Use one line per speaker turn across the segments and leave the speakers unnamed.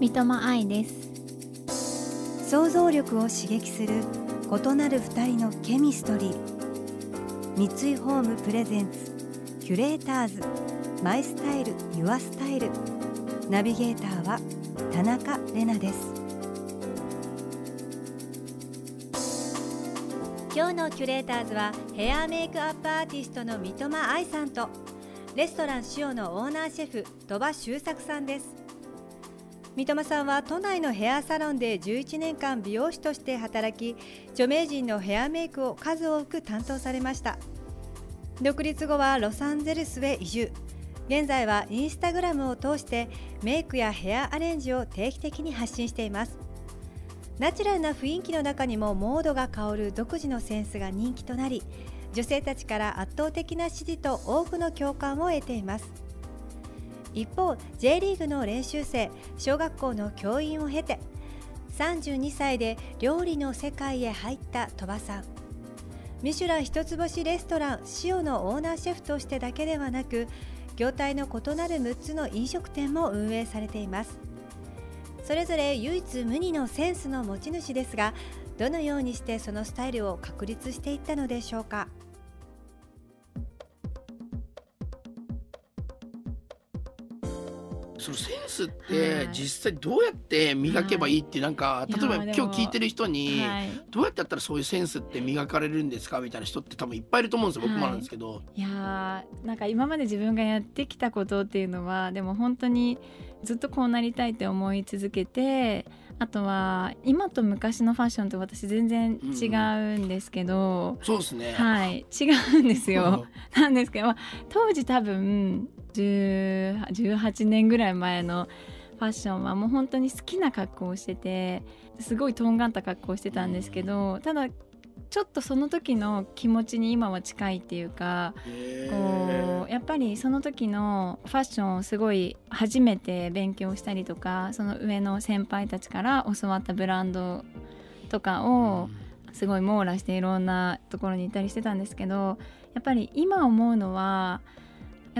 三笘愛です
想像力を刺激する異なる二人のケミストリー。三井ホームプレゼンツキュレーターズマイスタイルユアスタイル。ナビゲーターは田中れなです。今日のキュレーターズはヘアメイクアップアーティストの三笘愛さんとレストラン塩のオーナーシェフ鳥羽周作さんです。三笘さんは都内のヘアサロンで11年間美容師として働き著名人のヘアメイクを数多く担当されました。独立後はロサンゼルスへ移住。現在はインスタグラムを通してメイクやヘアアレンジを定期的に発信しています。ナチュラルな雰囲気の中にもモードが香る独自のセンスが人気となり女性たちから圧倒的な支持と多くの共感を得ています。一方 J リーグの練習生小学校の教員を経て32歳で料理の世界へ入った鳥羽さん。ミシュラン一つ星レストラン塩のオーナーシェフとしてだけではなく業態の異なる6つの飲食店も運営されています。それぞれ唯一無二のセンスの持ち主ですがどのようにしてそのスタイルを確立していったのでしょうか。
そのセンスって実際どうやって磨けばいいってなんか、例えば今日聞いてる人にどうやってやったらそういうセンスって磨かれるんですかみたいな人って多分いっぱいいると思うんですよ。僕もなんですけど。
い。やなんか今まで自分がやってきたことっていうのはでも本当にずっとこうなりたいって思い続けてあとは今と昔のファッションって私全然違うんですけど、
うん、そうですね。
はい。違うんですよ、なんですけど、まあ、当時多分18年ぐらい前のファッションはもう本当に好きな格好をしててすごいとんがった格好をしてたんですけどただちょっとその時の気持ちに今は近いっていうかこうやっぱりその時のファッションをすごい初めて勉強したりとかその上の先輩たちから教わったブランドとかをすごい網羅していろんなところに行ったりしてたんですけどやっぱり今思うのは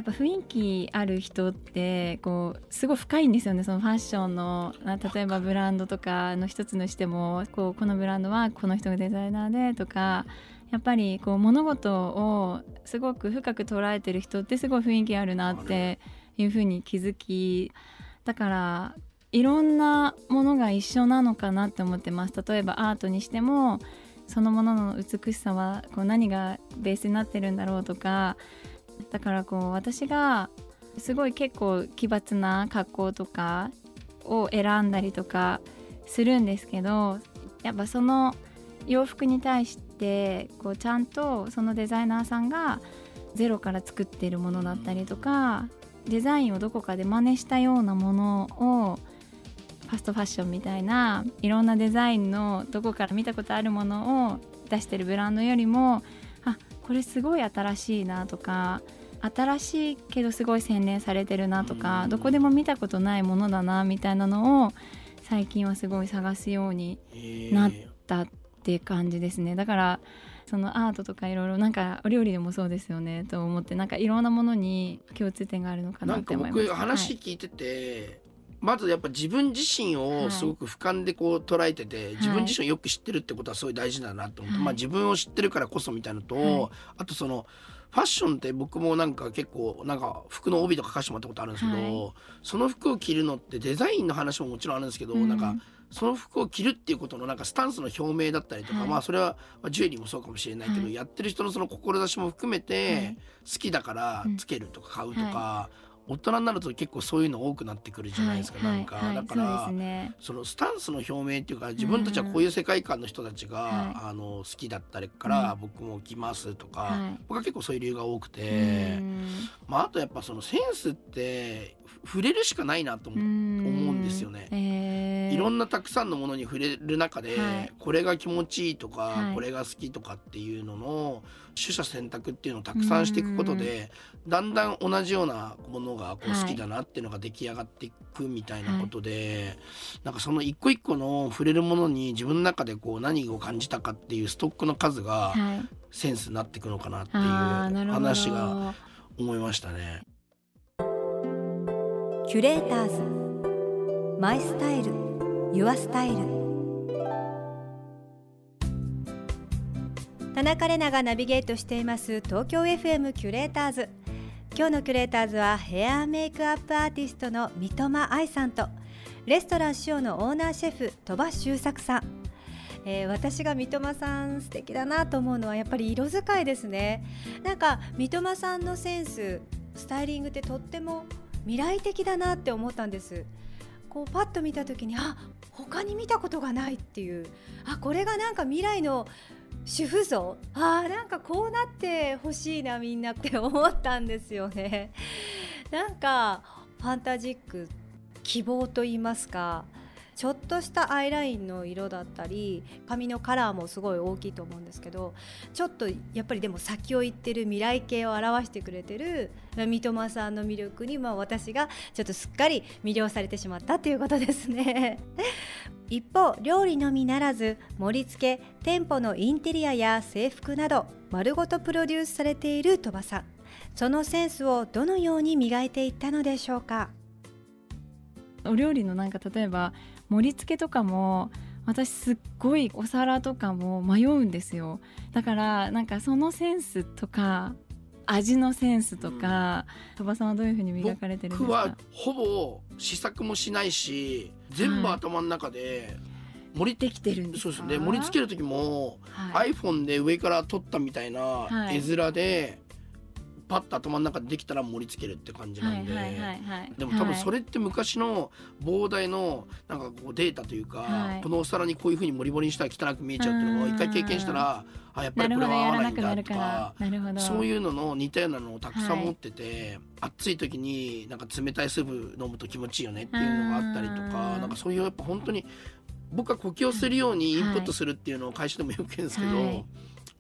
やっぱ雰囲気ある人ってこうすごい深いんですよね。そのファッションの例えばブランドとかの一つのしてもこうこのブランドはこの人がデザイナーでとかやっぱりこう物事をすごく深く捉えてる人ってすごい雰囲気あるなっていうふうに気づきだからいろんなものが一緒なのかなって思ってます。例えばアートにしてもそのものの美しさはこう何がベースになってるんだろうとかだからこう私がすごい結構奇抜な格好とかを選んだりとかするんですけどやっぱその洋服に対してこうちゃんとそのデザイナーさんがゼロから作ってるものだったりとかデザインをどこかで真似したようなものをファストファッションみたいないろんなデザインのどこから見たことあるものを出してるブランドよりもあこれすごい新しいなとか新しいけどすごい洗練されてるなとか、どこでも見たことないものだなみたいなのを最近はすごい探すようになったって感じですね。だからそのアートとかいろいろなんかお料理でもそうですよねと思ってなんかいろんなものに共通点があるのかなって思います。
僕話聞いてて、はいまずやっぱ自分自身をすごく俯瞰でこう捉えてて、はい、自分自身をよく知ってるってことはすごい大事だなと思って、はい、まあ自分を知ってるからこそみたいなのと、はい、あとそのファッションって僕もなんか結構なんか服の帯とか書かせてもらったことあるんですけど、はい、その服を着るのってデザインの話ももちろんあるんですけど、うん、なんかその服を着るっていうことのなんかスタンスの表明だったりとか、はい、まあそれはジュエリーもそうかもしれないけど、はい、やってる人のその志も含めて好きだからつけるとか買うとか、大人になると結構そういうの多くなってくるじゃないですか、はい、なんか、はい、だから、そね、そのスタンスの表明っていうか自分たちはこういう世界観の人たちが、あの好きだったりから僕も来ますとか、僕は結構そういう理由が多くて、まああとやっぱそのセンスって触れるしかないなと思うん。ですよね。えー、いろんなたくさんのものに触れる中で、
はい。
これが気持ちいいとか、
はい。
これが好きとかっていうのの取捨選択っていうのをたくさんしていくことでだんだん同じようなものがこう
はい
好きだなっていうのが出来上がっていくみたいなことで、なんかその一個一個の触れるものに自分の中でこう何を感じたかっていうストックの数が
はい。
センスになっていくのかなっていう話が思いましたね。
キュレーターズ。マイスタイルユアスタイル。田中れながナビゲートしています東京 FM キュレーターズ。今日のキュレーターズはヘアメイクアップアーティストの三笘愛さんとレストラン塩のオーナーシェフ鳥羽周作さん。えー私が三笘さん素敵だなと思うのはやっぱり色使いですね。なんか三笘さんのセンススタイリングってとっても未来的だなって思ったんです。こうパッと見た時にあ他に見たことがないっていう。あこれがなんか未来の主婦像？あーなんかこうなってほしいなみんなって思ったんですよね。なんかファンタジック希望と言いますか。ちょっとしたアイラインの色だったり髪のカラーもすごい大きいと思うんですけどちょっとやっぱりでも先を行ってる未来系を表してくれてる三笘さんの魅力に、まあ、私がちょっとすっかり魅了されてしまったということですね。一方料理のみならず盛り付け店舗のインテリアや制服など丸ごとプロデュースされている鳥羽さん。そのセンスをどのように磨いていったのでしょうか？
お料理のなんか例えば盛り付けとかも私すっごいお皿とかも迷うんですよ。だからなんかそのセンスとか味のセンスとか鳥羽、さんはどういうふうに磨かれてるんです
僕は
か
ほぼ試作もしないし全部
はい
頭の中で盛り
できてるんですか？
そうですね。盛り付ける時も、
はい。
iPhone で上から撮ったみたいな
はい
絵面で、パッと頭の中でできたら盛り付けるって感じなんで、
はいはいはいはい
でも多分そ
れ、
れって昔の膨大のなんかこうデータというか、
はい。
このお皿にこういうふうに盛り盛りにしたら汚く見えちゃうっていうのを一回経験したらあやっぱりこれは合わないんだと
か
そういうのの似たようなのをたくさん
はい
持ってて、暑い時になんか冷たいスープ飲むと気持ちいいよねっていうのがあったりとか
うん。
なんかそういうやっぱ本当に僕は呼吸をするようにインプットするっていうのを会社でもよく言うんですけど、
はい。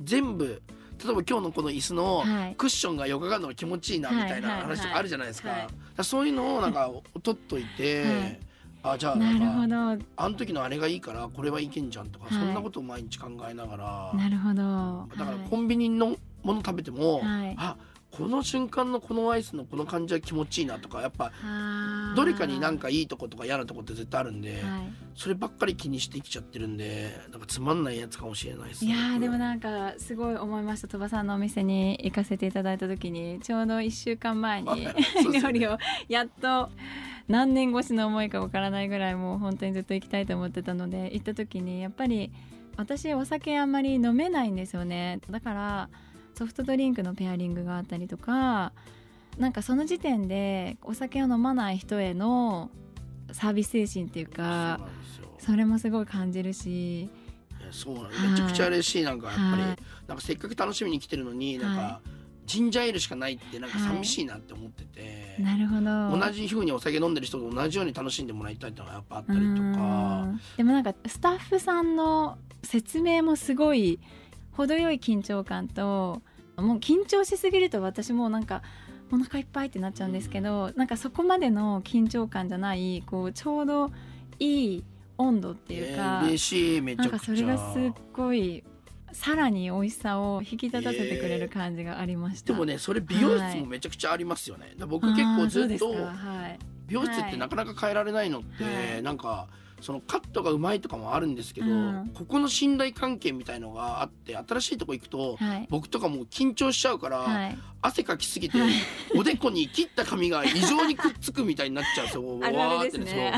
全部例えば今日のこの椅子の
はい。
クッションがよかがるのが気持ちいいなみたいな話とかあるじゃないですか,、
はい。
そういうのをなんか取っといて、
はい。
あじゃあ
なるほ
なんか
ど
あの時のあれがいいからこれはいけんじゃんとか、
はい。
そんなことを毎日考えながら。
なるほど。
だから
はい。
コンビニのもの食べても、
はい。
あこの瞬間のこのアイスのこの感じは気持ちいいなとかやっぱどれかになんかいいとことか嫌なとこって絶対あるんで、
はい。
そればっかり気にして生きちゃってるんでなんかつまんないやつかもしれないです。
いやーでも
な
なんかすごい思いました鳥羽さんのお店に行かせていただいた時にちょうど1週間前に
ね。
料理をやっと何年越しの思いかわからないぐらいもう本当にずっと行きたいと思ってたので行った時にやっぱり私お酒あんまり飲めないんですよね。だからソフトドリンクのペアリングがあったりとかなんかその時点でお酒を飲まない人へのサービス精神っていうかそれもすごい感じるし
そうなん
はい
めちゃくちゃ嬉しい。なんかやっぱり、
はい。
なんかせっかく楽しみに来てるのになんか、
は
ジンジャーエールしかないってなんか寂しいなって思ってて、
なるほど。
同じ風にお酒飲んでる人と同じように楽しんでもらいたいっていうのがやっぱあったりと
う
か
ん。でもなんかスタッフさんの説明もすごい程よい緊張感ともう緊張しすぎると私もうなんかお腹いっぱいってなっちゃうんですけど、なんかそこまでの緊張感じゃないこうちょうどいい温度っていうか、
えー嬉しいめち
なんかそれがすっごいさらに美味しさを引き立たせてくれる感じがありました。
でもねそれ美容室もめちゃくちゃありますよね、だから僕結構ずっと
い。
美容室ってなかなか変えられないのって、
はい。
なんかそのカットがうまいとかもあるんですけど、
うん。
ここの信頼関係みたいのがあって新しいとこ行くと、
はい。
僕とかもう緊張しちゃうから、
はい。
汗かきすぎて、
はい。
おでこに切った髪が異常にくっつくみたいになっちゃうんですよ。わーって
ね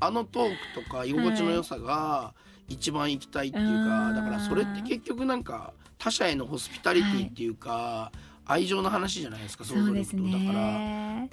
あのトークとか居心地の良さが一番行きたいっていうか、
はい
だからそれって結局なんか他者へのホスピタリティっていうか、愛情の話じゃないですか想像
そうです
力とだから
ね。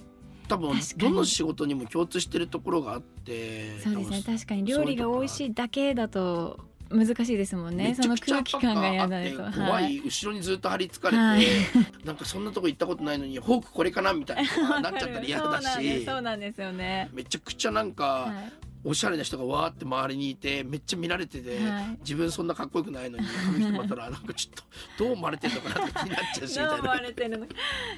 多分どの仕事にも共通してるところがあって
そうですね。確かに。料理が美味しいだけだと難しいですもんね。その空気感が嫌だ
あ
と
怖い後ろにずっと張り付かれて、
はい。
なんかそんなとこ行ったことないのにフォークこれかなみたいななっちゃったら嫌だ
そうなんです。
し
そうなんですよね。
めちゃくちゃなんか、
はい
おしゃれな人がわーって周りにいてめっちゃ見られてて、
はい。
自分そんなかっこよくないのにこの人またらなんかちょっと どう思われてるのかなって気になっちゃうしみ
どう
たいな。
思われてるのか。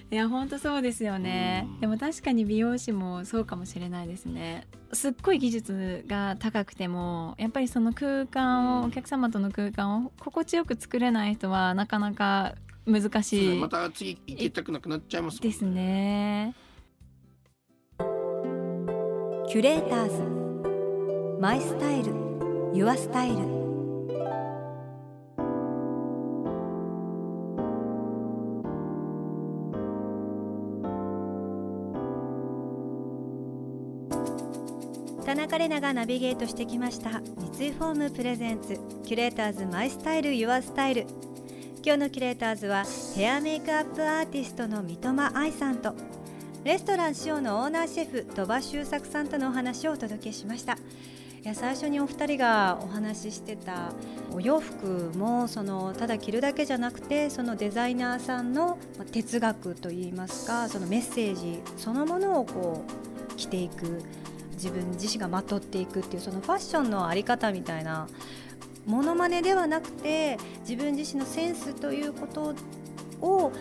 いや本当そうですよね。
うん。
でも確かに美容師もそうかもしれないですね。すっごい技術が高くてもやっぱりその空間を、
うん
お客様との空間を心地よく作れない人はなかなか難しい
また次行きたくなくなっちゃいますもんね。
ですね。
キュレーターズマイスタイルユアスタイル。田中れながナビゲートしてきました三井フォームプレゼンツキュレーターズマイスタイルユアスタイル。今日のキュレーターズはヘアメイクアップアーティストの三笘愛さんとレストラン塩のオーナーシェフ鳥羽周作さんとのお話をお届けしました。いや最初にお二人がお話ししてたお洋服もそのただ着るだけじゃなくてそのデザイナーさんの哲学といいますかそのメッセージそのものをこう着ていく自分自身がまとっていくっていうそのファッションのあり方みたいなモノマネではなくて自分自身のセンスということを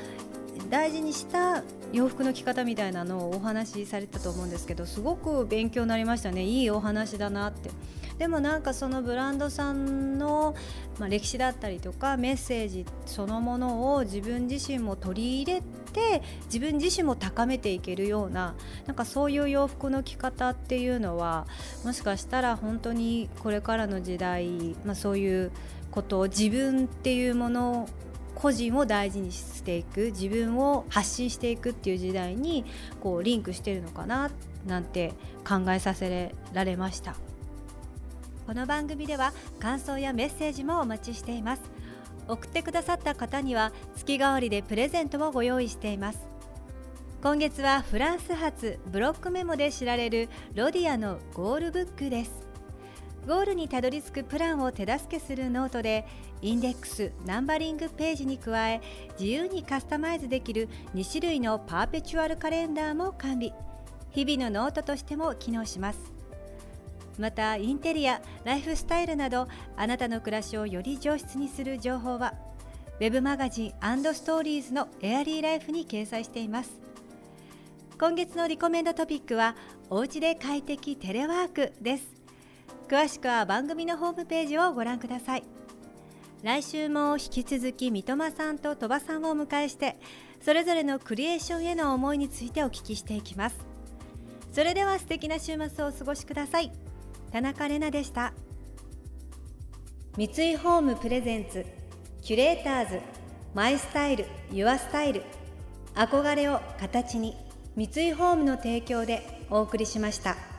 大事にした洋服の着方みたいなのをお話しされたと思うんですけどすごく勉強になりましたね。いいお話だなって。でもなんかそのブランドさんの、まあ、歴史だったりとかメッセージそのものを自分自身も取り入れて自分自身も高めていけるようななんかそういう洋服の着方っていうのはもしかしたら本当にこれからの時代、まあ、そういうことを自分っていうもの個人を大事にしていく自分を発信していくっていう時代にこうリンクしてるのかななんて考えさせられました。この番組では感想やメッセージもお待ちしています。送ってくださった方には月替わりでプレゼントをご用意しています。今月はフランス発ブロックメモで知られる RHODIA のゴールブックです。ゴールにたどり着くプランを手助けするノートでインデックスナンバリングページに加え自由にカスタマイズできる2種類のパーペチュアルカレンダーも完備。日々のノートとしても機能します。またインテリアライフスタイルなどあなたの暮らしをより上質にする情報はウェブマガジンストーリーズのエアリーライフに掲載しています。今月のリコメンドトピックはおうちで快適テレワークです。詳しくは番組のホームページをご覧ください。来週も引き続き三笘さんと鳥羽さんをお迎えしてそれぞれのクリエーションへの思いについてお聞きしていきます。それでは素敵な週末をお過ごしください。田中れなでした。三井ホームプレゼンツキュレーターズマイスタイルユアスタイル。憧れを形に三井ホームの提供でお送りしました。